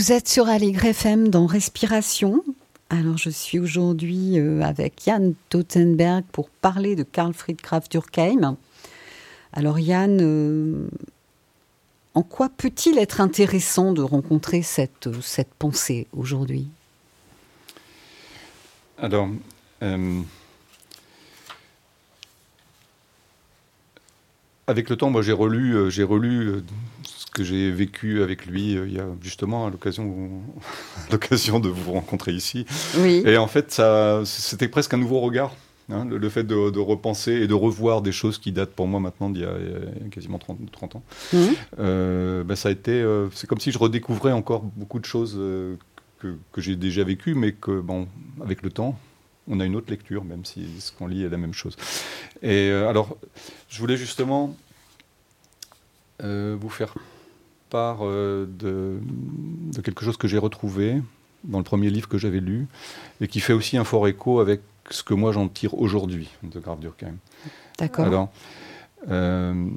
Vous êtes sur Allegre FM dans Respiration. Alors, je suis aujourd'hui euh, avec Yann Tottenberg pour parler de Karl Friedrich Durkheim. Alors, Yann, euh, en quoi peut-il être intéressant de rencontrer cette, cette pensée aujourd'hui? Alors, euh, avec le temps, moi j'ai relu, euh, j'ai relu euh, que j'ai vécu avec lui euh, il y a justement à l'occasion, l'occasion de vous rencontrer ici. Oui. Et en fait, ça, c'était presque un nouveau regard. hein, le, le fait de, de repenser et de revoir des choses qui datent pour moi maintenant d'il y a, quasiment 30, 30 ans. Euh, ben, ça a été, euh, c'est comme si je redécouvrais encore beaucoup de choses euh, que, que j'ai déjà vécues, mais que, bon, avec le temps, on a une autre lecture, même si ce qu'on lit est la même chose. Et alors, je voulais justement vous faire part euh, de, de quelque chose que j'ai retrouvé dans le premier livre que j'avais lu, et qui fait aussi un fort écho avec ce que moi j'en tire aujourd'hui de Grave Durkheim. D'accord. Alors, euh,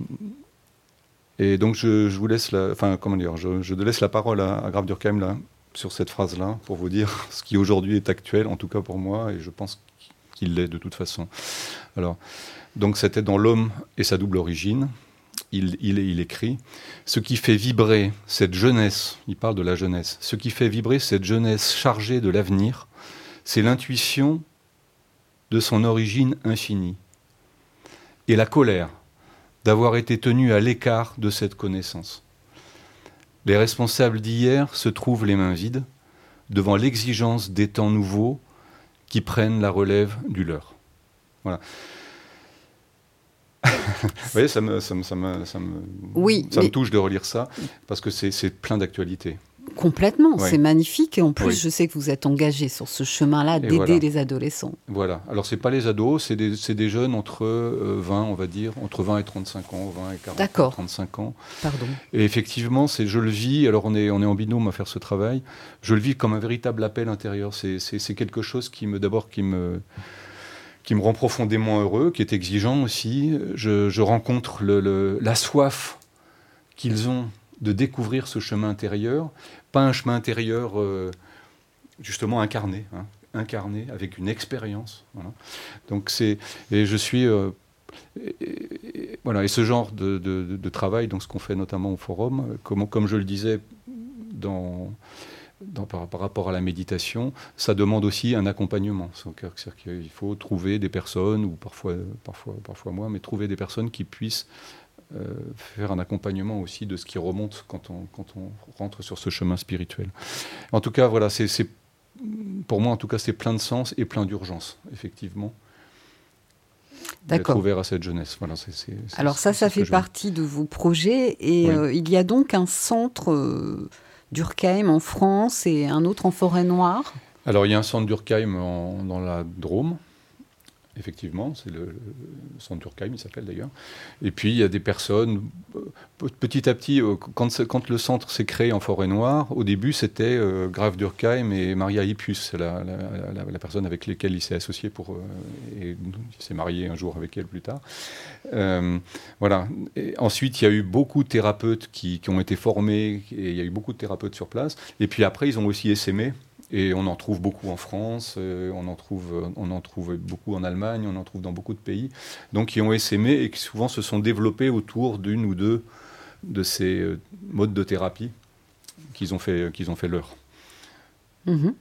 et donc je, je vous laisse la, enfin comment dire, je, je laisse la parole à, à Graf Durkheim là sur cette phrase-là pour vous dire ce qui aujourd'hui est actuel, en tout cas pour moi, et je pense qu'il l'est de toute façon. Alors, donc c'était dans l'homme et sa double origine. Il, écrit ce qui fait vibrer cette jeunesse. Il parle de la jeunesse. Ce qui fait vibrer cette jeunesse chargée de l'avenir, c'est l'intuition de son origine infinie et la colère d'avoir été tenu à l'écart de cette connaissance. Les responsables d'hier se trouvent les mains vides devant l'exigence des temps nouveaux qui prennent la relève du leur. Voilà. Vous voyez, ça me, ça me, ça me, ça me, Oui, ça me touche de relire ça, parce que c'est plein d'actualité. Complètement, c'est magnifique. Et en plus, Oui. je sais que vous êtes engagé sur ce chemin-là d'aider voilà. les adolescents. Voilà. Alors, c'est pas les ados, c'est des, jeunes entre euh, 20, on va dire, entre 20 et 35 ans, 20 et 40, D'accord. 35 ans. Pardon. Et effectivement, c'est, je le vis, alors on est, on est en binôme à faire ce travail, je le vis comme un véritable appel intérieur. C'est quelque chose qui me, d'abord, qui me, qui me rend profondément heureux, qui est exigeant aussi. Je, rencontre la soif qu'ils ont de découvrir ce chemin intérieur, pas un chemin intérieur euh, justement incarné, hein, incarné avec une expérience. voilà. Donc c'est, et je suis euh, voilà, et ce genre de, travail, donc ce qu'on fait notamment au forum, euh, comme je le disais dans, dans- par, par rapport à la méditation, ça demande aussi un accompagnement. C'est-à-dire qu'il faut trouver des personnes, ou parfois, parfois, parfois moi, mais trouver des personnes qui puissent euh, faire un accompagnement aussi de ce qui remonte quand on, quand on rentre sur ce chemin spirituel. En tout cas, voilà, c'est pour moi, en tout cas, c'est plein de sens et plein d'urgence, effectivement. d'être D'accord. ouvert à cette jeunesse. Voilà, c'est- Alors ça, ça fait partie de vos projets. Et Oui. euh, il y a donc un centre euh, d'Urkheim en France et un autre en Forêt-Noire. Alors, il y a un centre d'Urkheim en- dans la Drôme, effectivement, c'est le, centre d'Urkheim, il s'appelle d'ailleurs. Et puis, il y a des personnes, euh, pe- petit à petit, euh, quand, le centre s'est créé en Forêt-Noire, au début, c'était euh, Graf d'Urkheim et Maria Hippus, la, personne avec laquelle il s'est associé pour, euh, et il s'est marié un jour avec elle plus tard. Voilà. Ensuite, il y a eu beaucoup de thérapeutes qui, qui ont été formés, et il y a eu beaucoup de thérapeutes sur place. Et puis après, ils ont aussi essaimé. Et on en trouve beaucoup en France, euh, on, en trouve, euh, on en trouve beaucoup en Allemagne, on en trouve dans beaucoup de pays. Donc, qui ont essaimé et qui souvent se sont développés autour d'une ou deux de ces euh, modes de thérapie qu'ils ont fait, qu'ils ont fait leur. Mhm.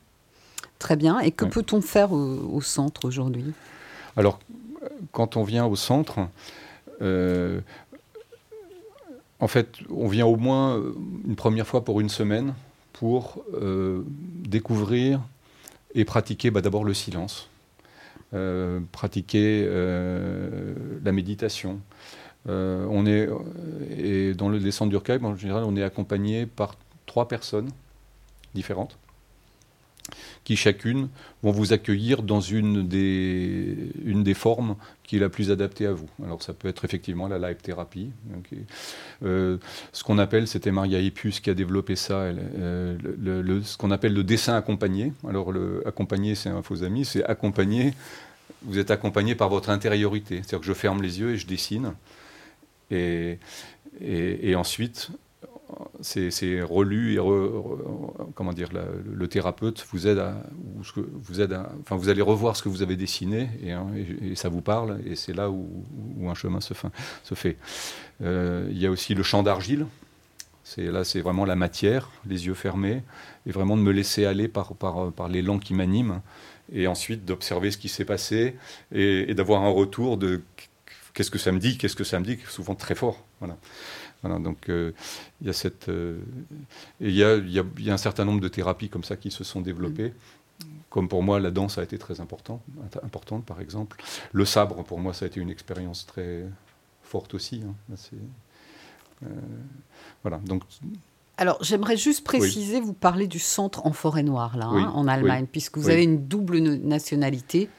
Très bien. Et que Ouais. peut-on faire au, au centre aujourd'hui? Alors, quand on vient au centre, euh, en fait, on vient au moins une première fois pour une semaine pour euh, découvrir et pratiquer bah, d'abord le silence, euh, pratiquer euh, la méditation. On est, et dans le descente d'Urkheim, en général, on est accompagné par trois personnes différentes qui chacune vont vous accueillir dans une des, une des formes qui est la plus adaptée à vous. Alors ça peut être effectivement la live thérapie. euh, ce qu'on appelle, c'était Maria Hippus qui a développé ça, euh, ce qu'on appelle le dessin accompagné. Alors le accompagné, c'est un faux ami, c'est accompagné, vous êtes accompagné par votre intériorité. C'est-à-dire que je ferme les yeux et je dessine. Et ensuite, c'est relu et comment dire le thérapeute vous aide à vous aide enfin vous allez revoir ce que vous avez dessiné et, hein, ça vous parle et c'est là où, un chemin se, fait. Euh, il y a aussi le champ d'argile. Là c'est vraiment la matière, les yeux fermés et vraiment de me laisser aller par par, par l'élan qui m'anime et ensuite d'observer ce qui s'est passé et, et d'avoir un retour de qu'est-ce que ça me dit, qu'est-ce que ça me dit, souvent très fort. Voilà. Voilà, donc euh, il y a cette euh, et il y a, il y a- y a un certain nombre de thérapies comme ça qui se sont développées. Comme pour moi, la danse a été très important, importante, par exemple. Le sabre, pour moi, ça a été une expérience très forte aussi. hein. Là, euh, voilà, donc Alors, j'aimerais juste préciser, vous parlez du centre en Forêt-Noire, là, Oui, hein, en Allemagne, puisque vous avez une double nationalité,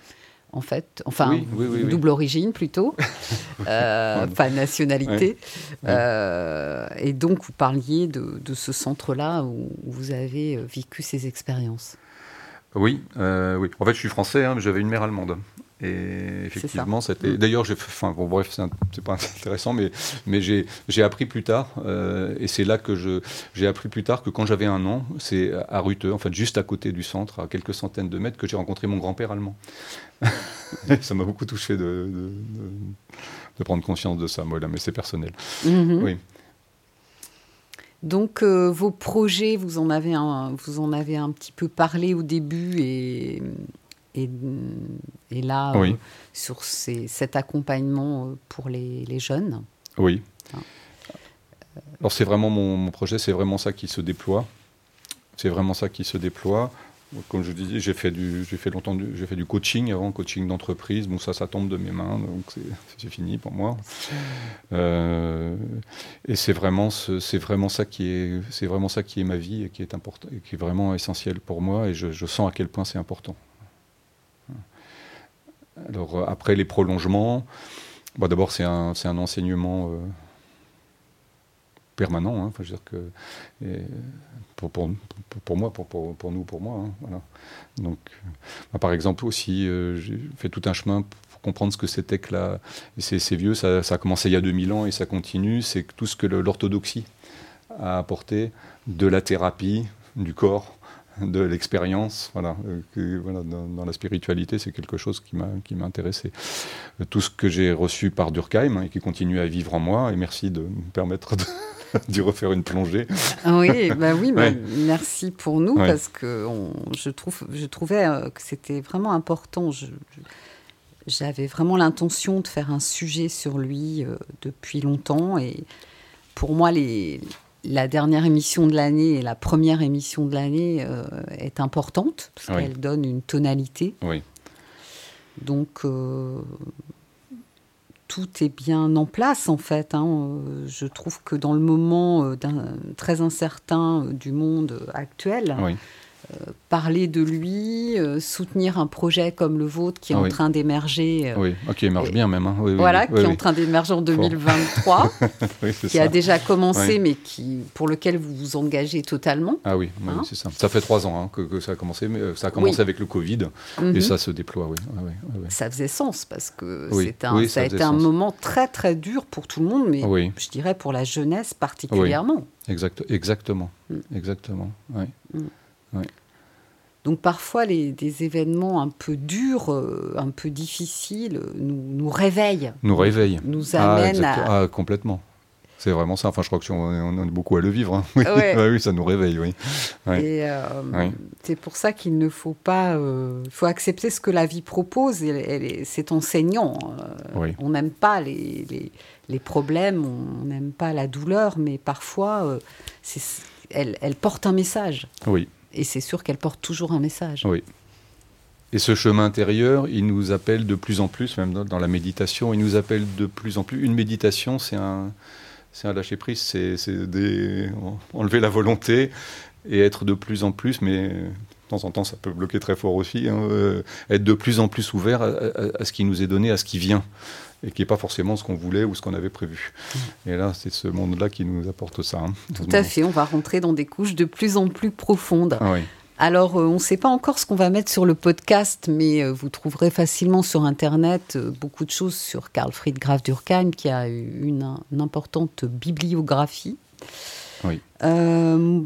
en fait, enfin, Oui, oui, oui, une oui. double origine plutôt, euh, pas nationalité. Ouais. Euh, et donc, vous parliez de, de ce centre-là où vous avez euh, vécu ces expériences. Oui, euh, oui. En fait, je suis français, hein, mais j'avais une mère allemande. Et effectivement, c'était. Mm. D'ailleurs, j'ai. Enfin, bon, bref, c'est un- pas intéressant, mais mais j'ai appris plus tard, euh, et c'est là que je j'ai appris plus tard que quand j'avais un an, c'est à Ruthe, en fait, juste à côté du centre, à quelques centaines de mètres, que j'ai rencontré mon grand-père allemand. ça m'a beaucoup touché de, de, de- de prendre conscience de ça, moi, là, mais c'est personnel. Mhm. Oui. Donc, euh, vos projets, vous en, avez un, vous en avez un petit peu parlé au début et, et, et là, Oui. euh, sur ces- cet accompagnement euh, pour les, les jeunes. Oui. Euh, Alors c'est vraiment mon, mon projet, c'est vraiment ça qui se déploie. C'est vraiment ça qui se déploie. Comme je disais, j'ai fait du, j'ai fait longtemps, j'ai fait du coaching avant, coaching d'entreprise. Bon, ça, ça tombe de mes mains, donc c'est, fini pour moi. Euh, et c'est vraiment, ce- c'est vraiment ça qui est, c'est vraiment ça qui est ma vie et qui est important, qui est vraiment essentiel pour moi. Et je, sens à quel point c'est important. Alors après les prolongements, bon, d'abord c'est un, un enseignement euh, permanent. hein. Enfin, je veux dire que pour, pour, pour- moi, pour, pour, nous, pour moi. hein, voilà. Donc, euh, par exemple aussi, euh, j'ai fait tout un chemin pour comprendre ce que c'était que la. C'est vieux, ça, ça a commencé il y a 2000 ans et ça continue. C'est tout ce que l'orthodoxie a apporté de la thérapie, du corps, de l'expérience, voilà, euh, voilà dans, la spiritualité, c'est quelque chose qui m'a qui m'a intéressé. Tout ce que j'ai reçu par Durkheim hein, et qui continue à vivre en moi, et merci de me permettre de- d'y refaire une plongée. Ah Oui, bah oui, bah, Ouais. merci pour nous Ouais. parce que on- je, trouve, je trouvais euh, que c'était vraiment important. Je- je- J'avais vraiment l'intention de faire un sujet sur lui euh, depuis longtemps et pour moi, les, la dernière émission de l'année et la première émission de l'année euh, est importante parce Oui. qu'elle donne une tonalité. Oui, Donc, euh, tout est bien en place, en fait. hein. Euh, Je trouve que dans le moment euh, très incertain euh, du monde actuel, parler de lui, euh, soutenir un projet comme le vôtre qui est Ah en train d'émerger, euh, oui. Marche Et- bien même. hein. Oui, voilà, oui, qui est en train d'émerger en 2023, oui, c'est qui ça. a déjà commencé, mais qui, pour lequel vous vous engagez totalement. Ah oui, Hein c'est ça. Ça fait trois ans hein, que, que ça a commencé, mais euh, ça a commencé avec le Covid Mhm. et ça se déploie, oui. Ça faisait sens parce que c'est un- ça, ça a été un moment très très dur pour tout le monde, mais je dirais pour la jeunesse particulièrement. Exact, exactement, Mm. exactement. oui. Donc parfois, les, des événements un peu durs, euh, un peu difficiles, euh, nous, nous réveillent, Nous réveille. nous Ah, amènent à... ah, complètement. C'est vraiment ça. Enfin, je crois que si on, on est beaucoup à le vivre. hein. Oui, Ouais. Ah oui, ça nous réveille, oui. Ouais. Et euh, Oui. c'est pour ça qu'il ne faut pas... euh, Il faut accepter ce que la vie propose. Et, elle est- c'est enseignant. Oui. On n'aime pas les, les, les problèmes, on n'aime pas la douleur, mais parfois, euh, elle, elle porte un message. Oui, Et c'est sûr qu'elle porte toujours un message. oui. Et ce chemin intérieur, il nous appelle de plus en plus, même dans, la méditation, il nous appelle de plus en plus. Une méditation, c'est un, c'est un lâcher prise, c'est, des- enlever la volonté et être de plus en plus, mais de temps en temps, ça peut bloquer très fort aussi, hein, euh, être de plus en plus ouvert à ce qui nous est donné, à ce qui vient, et qui n'est pas forcément ce qu'on voulait ou ce qu'on avait prévu. Et là, c'est ce monde-là qui nous apporte ça. hein, Tout à fait, on va rentrer dans des couches de plus en plus profondes. Ah oui. Alors, euh, on ne sait pas encore ce qu'on va mettre sur le podcast, mais euh, vous trouverez facilement sur Internet euh, beaucoup de choses sur Karl Fried Graf Durkheim, qui a une, une importante bibliographie. Oui. Euh,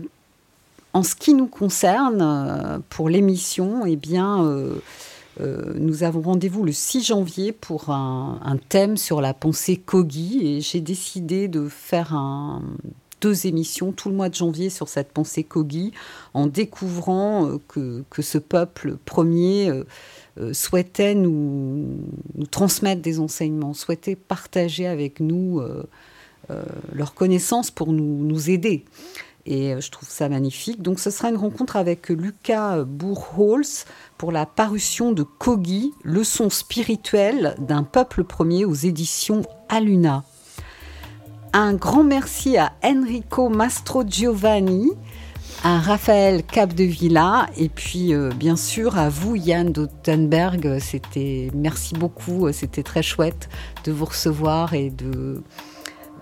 en ce qui nous concerne, pour l'émission, eh bien, euh, euh, nous avons rendez-vous le 6 janvier pour un, thème sur la pensée Kogi, et j'ai décidé de faire deux émissions tout le mois de janvier sur cette pensée Kogi, en découvrant euh, que, ce peuple premier euh, souhaitait nous, transmettre des enseignements, souhaitait partager avec nous leurs connaissances pour nous aider. Et euh, je trouve ça magnifique. Donc ce sera une rencontre avec Lucas Bourholz pour la parution de Kogi, leçon spirituelle d'un peuple premier aux éditions Aluna. Un grand merci à Enrico Mastro Giovanni, à Raphaël Capdevilla et puis euh, bien sûr à vous Yann Dottenberg. Merci beaucoup, c'était très chouette de vous recevoir et de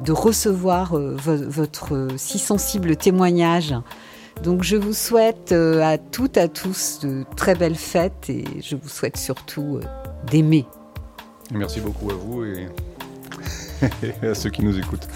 de recevoir euh, vo- votre euh, si sensible témoignage. Donc je vous souhaite euh, à toutes, à tous de très belles fêtes et je vous souhaite surtout euh, d'aimer. Merci beaucoup à vous et, et à ceux qui nous écoutent.